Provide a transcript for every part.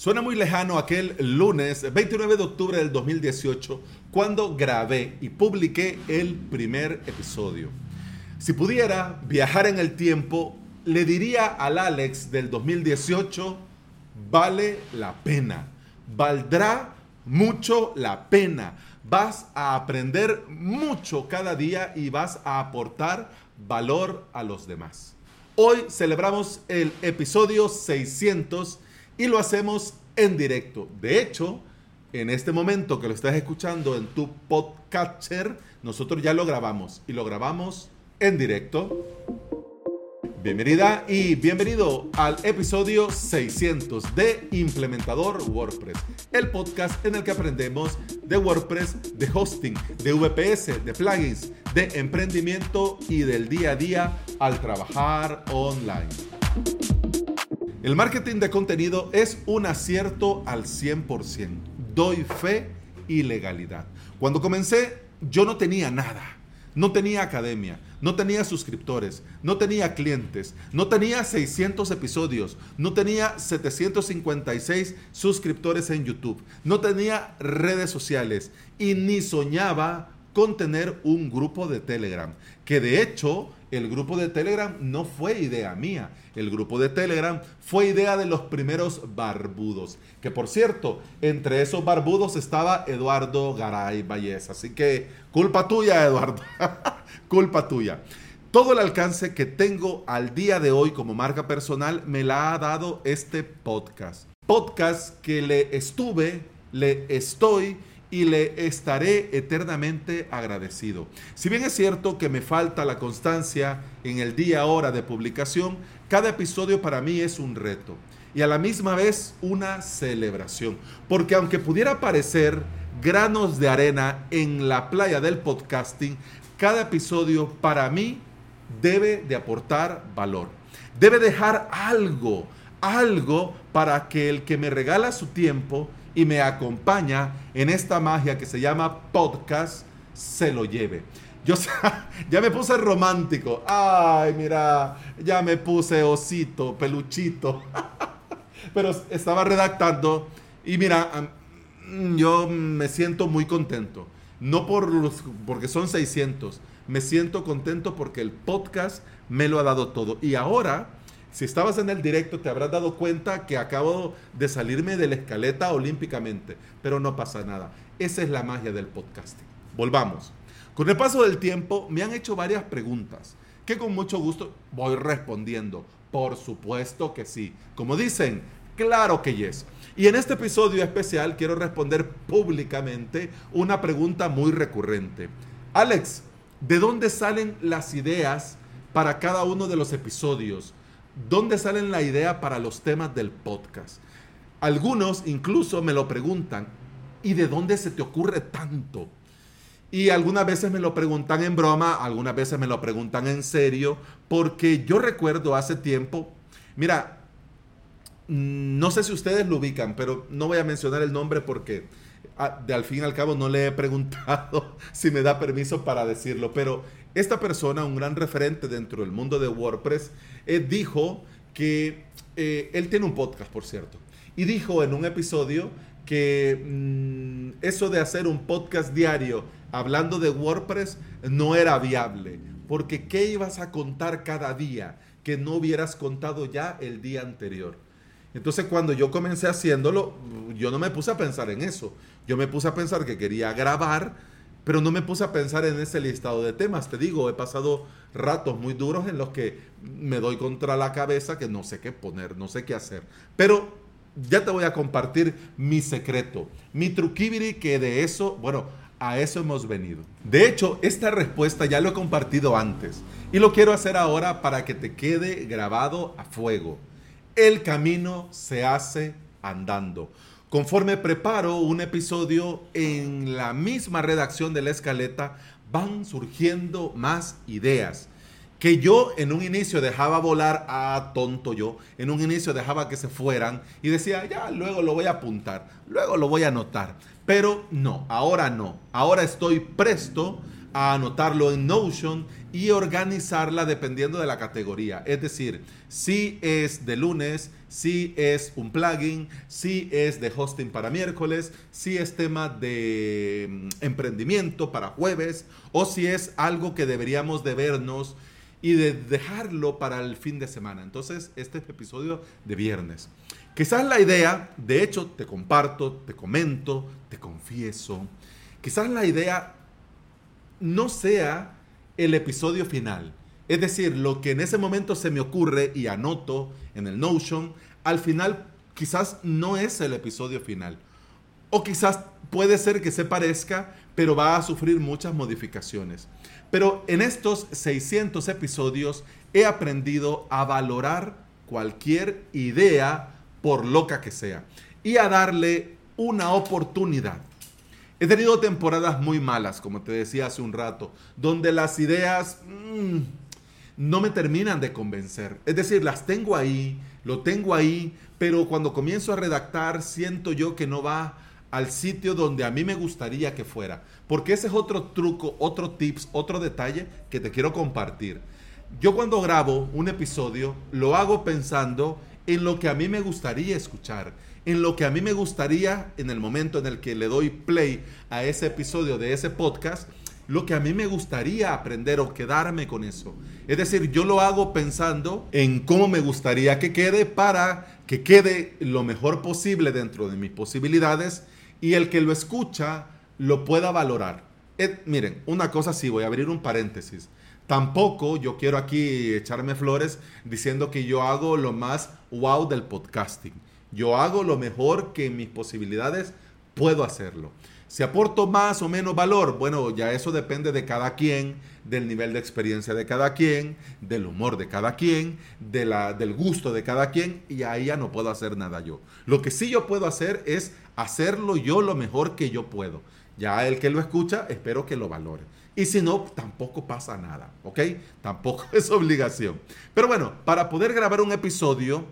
Suena muy lejano aquel lunes 29 de octubre del 2018 cuando grabé y publiqué el primer episodio. Si pudiera viajar en el tiempo, le diría al Alex del 2018, vale la pena, valdrá mucho la pena, vas a aprender mucho cada día y vas a aportar valor a los demás. Hoy celebramos el episodio 600 y lo hacemos en directo. De hecho, en este momento que lo estás escuchando en tu podcatcher, nosotros ya lo grabamos y lo grabamos en directo. Bienvenida y bienvenido al episodio 600 de Implementador WordPress, el podcast en el que aprendemos de WordPress, de hosting, de VPS, de plugins, de emprendimiento y del día a día al trabajar online. El marketing de contenido es un acierto al 100%. Doy fe y legalidad. Cuando comencé, yo no tenía nada. No tenía academia, no tenía suscriptores, no tenía clientes, no tenía 600 episodios, no tenía 756 suscriptores en YouTube, no tenía redes sociales y ni soñaba con tener un grupo de Telegram, que de hecho el grupo de Telegram no fue idea mía. El grupo de Telegram fue idea de los primeros barbudos. Que por cierto, entre esos barbudos estaba Eduardo Garay Vallés. Así que culpa tuya, Eduardo. culpa tuya. Todo el alcance que tengo al día de hoy como marca personal me la ha dado este podcast. Podcast que le estuve, le estoy y le estaré eternamente agradecido. Si bien es cierto que me falta la constancia en el día hora de publicación, cada episodio para mí es un reto y a la misma vez una celebración, porque aunque pudiera parecer granos de arena en la playa del podcasting, cada episodio para mí debe de aportar valor, debe dejar algo, algo para que el que me regala su tiempo y me acompaña en esta magia que se llama podcast, se lo lleve. Yo ya me puse romántico. Ay, mira, ya me puse osito, peluchito. Pero estaba redactando y mira, yo me siento muy contento. No por los, porque son 600. Me siento contento porque el podcast me lo ha dado todo. Y ahora si estabas en el directo, te habrás dado cuenta que acabo de salirme de la escaleta olímpicamente, pero no pasa nada. Esa es la magia del podcasting. Volvamos. Con el paso del tiempo, me han hecho varias preguntas que con mucho gusto voy respondiendo. Por supuesto que sí. Como dicen, claro que yes. Y en este episodio especial quiero responder públicamente una pregunta muy recurrente. Alex, ¿de dónde salen las ideas para cada uno de los episodios? ¿Dónde salen la idea para los temas del podcast? Algunos incluso me lo preguntan, ¿y de dónde se te ocurre tanto? Y algunas veces me lo preguntan en broma, algunas veces me lo preguntan en serio, porque yo recuerdo hace tiempo, mira, no sé si ustedes lo ubican, pero no voy a mencionar el nombre porque ah, de al fin y al cabo no le he preguntado si me da permiso para decirlo, pero esta persona, un gran referente dentro del mundo de WordPress, eh, dijo que eh, él tiene un podcast, por cierto, y dijo en un episodio que mm, eso de hacer un podcast diario hablando de WordPress no era viable, porque ¿qué ibas a contar cada día que no hubieras contado ya el día anterior? Entonces cuando yo comencé haciéndolo, yo no me puse a pensar en eso, yo me puse a pensar que quería grabar, pero no me puse a pensar en ese listado de temas. Te digo, he pasado ratos muy duros en los que me doy contra la cabeza que no sé qué poner, no sé qué hacer. Pero ya te voy a compartir mi secreto, mi truquibiri, que de eso, bueno, a eso hemos venido. De hecho, esta respuesta ya lo he compartido antes y lo quiero hacer ahora para que te quede grabado a fuego. El camino se hace andando. Conforme preparo un episodio en la misma redacción de la escaleta, van surgiendo más ideas que yo en un inicio dejaba volar a tonto yo, en un inicio dejaba que se fueran y decía, ya, luego lo voy a apuntar, luego lo voy a anotar. Pero no, ahora no, ahora estoy presto a anotarlo en Notion y organizarla dependiendo de la categoría. Es decir, si es de lunes, si es un plugin, si es de hosting para miércoles, si es tema de mm, emprendimiento para jueves o si es algo que deberíamos de vernos y de dejarlo para el fin de semana. Entonces, este es el episodio de viernes. Quizás la idea, de hecho, te comparto, te comento, te confieso, quizás la idea no sea el episodio final. Es decir, lo que en ese momento se me ocurre y anoto en el Notion, al final quizás no es el episodio final. O quizás puede ser que se parezca, pero va a sufrir muchas modificaciones. Pero en estos 600 episodios he aprendido a valorar cualquier idea, por loca que sea, y a darle una oportunidad. He tenido temporadas muy malas, como te decía hace un rato, donde las ideas mm, no me terminan de convencer. Es decir, las tengo ahí, lo tengo ahí, pero cuando comienzo a redactar siento yo que no va al sitio donde a mí me gustaría que fuera. Porque ese es otro truco, otro tips, otro detalle que te quiero compartir. Yo cuando grabo un episodio lo hago pensando en lo que a mí me gustaría escuchar en lo que a mí me gustaría en el momento en el que le doy play a ese episodio de ese podcast, lo que a mí me gustaría aprender o quedarme con eso. Es decir, yo lo hago pensando en cómo me gustaría que quede para que quede lo mejor posible dentro de mis posibilidades y el que lo escucha lo pueda valorar. miren, una cosa sí, voy a abrir un paréntesis. Tampoco yo quiero aquí echarme flores diciendo que yo hago lo más wow del podcasting. Yo hago lo mejor que en mis posibilidades puedo hacerlo. Si aporto más o menos valor, bueno, ya eso depende de cada quien, del nivel de experiencia de cada quien, del humor de cada quien, de la, del gusto de cada quien, y ahí ya no puedo hacer nada yo. Lo que sí yo puedo hacer es hacerlo yo lo mejor que yo puedo. Ya el que lo escucha, espero que lo valore. Y si no, tampoco pasa nada, ¿ok? Tampoco es obligación. Pero bueno, para poder grabar un episodio,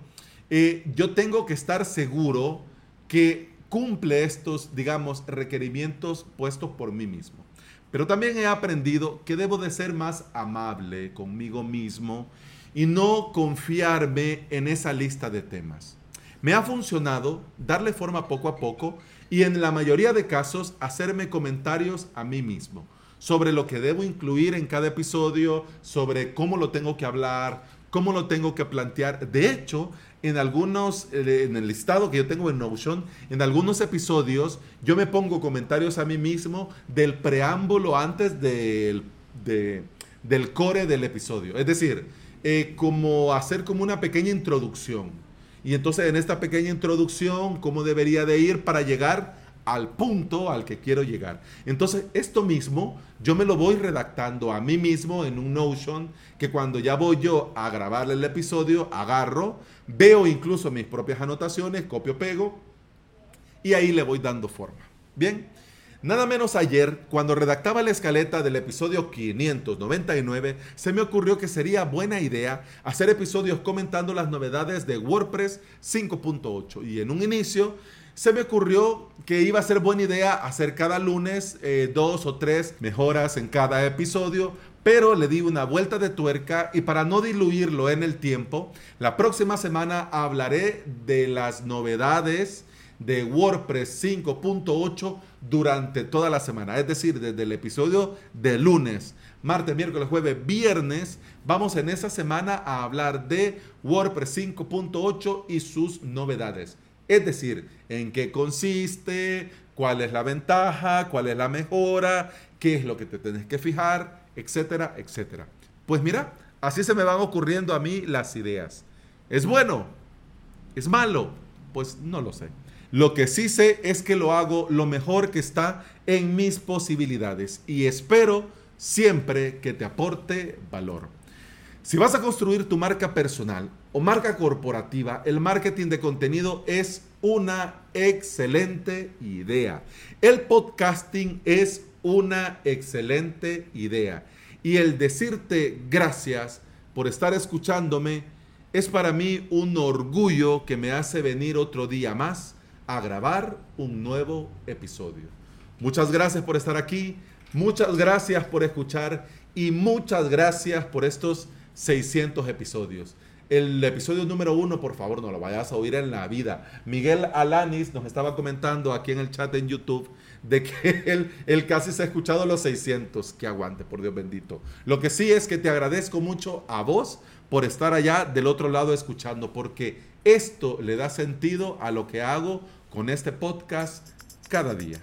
eh, yo tengo que estar seguro que cumple estos, digamos, requerimientos puestos por mí mismo. Pero también he aprendido que debo de ser más amable conmigo mismo y no confiarme en esa lista de temas. Me ha funcionado darle forma poco a poco y en la mayoría de casos hacerme comentarios a mí mismo sobre lo que debo incluir en cada episodio, sobre cómo lo tengo que hablar, cómo lo tengo que plantear. De hecho, en algunos, eh, en el listado que yo tengo en Notion, en algunos episodios, yo me pongo comentarios a mí mismo del preámbulo antes del, del core del episodio. Es decir, eh, como hacer como una pequeña introducción. Y entonces en esta pequeña introducción, cómo debería de ir para llegar al punto al que quiero llegar. Entonces, esto mismo yo me lo voy redactando a mí mismo en un Notion que cuando ya voy yo a grabar el episodio, agarro, veo incluso mis propias anotaciones, copio, pego y ahí le voy dando forma. Bien, nada menos ayer, cuando redactaba la escaleta del episodio 599, se me ocurrió que sería buena idea hacer episodios comentando las novedades de WordPress 5.8 y en un inicio se me ocurrió que iba a ser buena idea hacer cada lunes eh, dos o tres mejoras en cada episodio, pero le di una vuelta de tuerca y para no diluirlo en el tiempo, la próxima semana hablaré de las novedades de WordPress 5.8 durante toda la semana, es decir, desde el episodio de lunes, martes, miércoles, jueves, viernes, vamos en esa semana a hablar de WordPress 5.8 y sus novedades. Es decir, en qué consiste, cuál es la ventaja, cuál es la mejora, qué es lo que te tienes que fijar, etcétera, etcétera. Pues mira, así se me van ocurriendo a mí las ideas. ¿Es bueno? ¿Es malo? Pues no lo sé. Lo que sí sé es que lo hago lo mejor que está en mis posibilidades y espero siempre que te aporte valor. Si vas a construir tu marca personal o marca corporativa, el marketing de contenido es una excelente idea. El podcasting es una excelente idea. Y el decirte gracias por estar escuchándome es para mí un orgullo que me hace venir otro día más a grabar un nuevo episodio. Muchas gracias por estar aquí. Muchas gracias por escuchar y muchas gracias por estos 600 episodios. El episodio número uno, por favor, no lo vayas a oír en la vida. Miguel Alanis nos estaba comentando aquí en el chat en YouTube de que él, él, casi se ha escuchado los 600. Que aguante, por Dios bendito. Lo que sí es que te agradezco mucho a vos por estar allá del otro lado escuchando, porque esto le da sentido a lo que hago con este podcast cada día.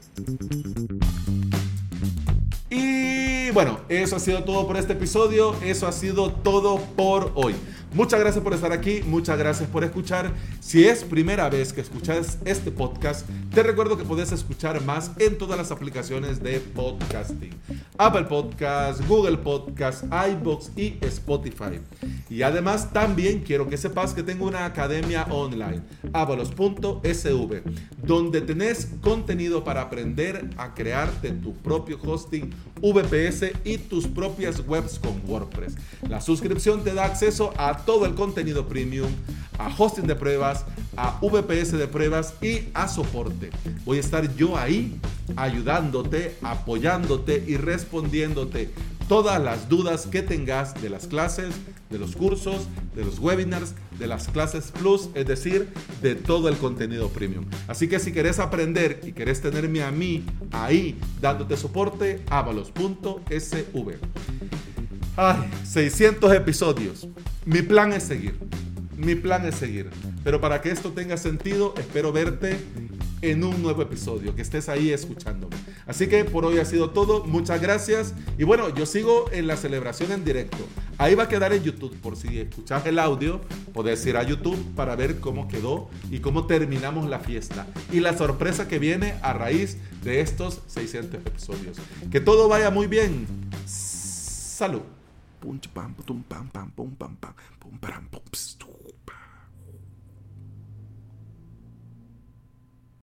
Bueno, eso ha sido todo por este episodio, eso ha sido todo por hoy. Muchas gracias por estar aquí, muchas gracias por escuchar. Si es primera vez que escuchas este podcast, te recuerdo que puedes escuchar más en todas las aplicaciones de podcasting. Apple Podcast, Google Podcast, iBox y Spotify. Y además también quiero que sepas que tengo una academia online, avalos.sv, donde tenés contenido para aprender a crearte tu propio hosting VPS y tus propias webs con WordPress. La suscripción te da acceso a todo el contenido premium, a hosting de pruebas, a VPS de pruebas y a soporte. Voy a estar yo ahí ayudándote, apoyándote y respondiéndote todas las dudas que tengas de las clases, de los cursos, de los webinars, de las clases plus, es decir, de todo el contenido premium. Así que si querés aprender y querés tenerme a mí ahí dándote soporte, avalos.sv. Ay, 600 episodios. Mi plan es seguir. Mi plan es seguir. Pero para que esto tenga sentido, espero verte en un nuevo episodio, que estés ahí escuchándome. Así que por hoy ha sido todo, muchas gracias. Y bueno, yo sigo en la celebración en directo. Ahí va a quedar en YouTube, por si escuchas el audio, podés ir a YouTube para ver cómo quedó y cómo terminamos la fiesta. Y la sorpresa que viene a raíz de estos 600 episodios. Que todo vaya muy bien. Salud.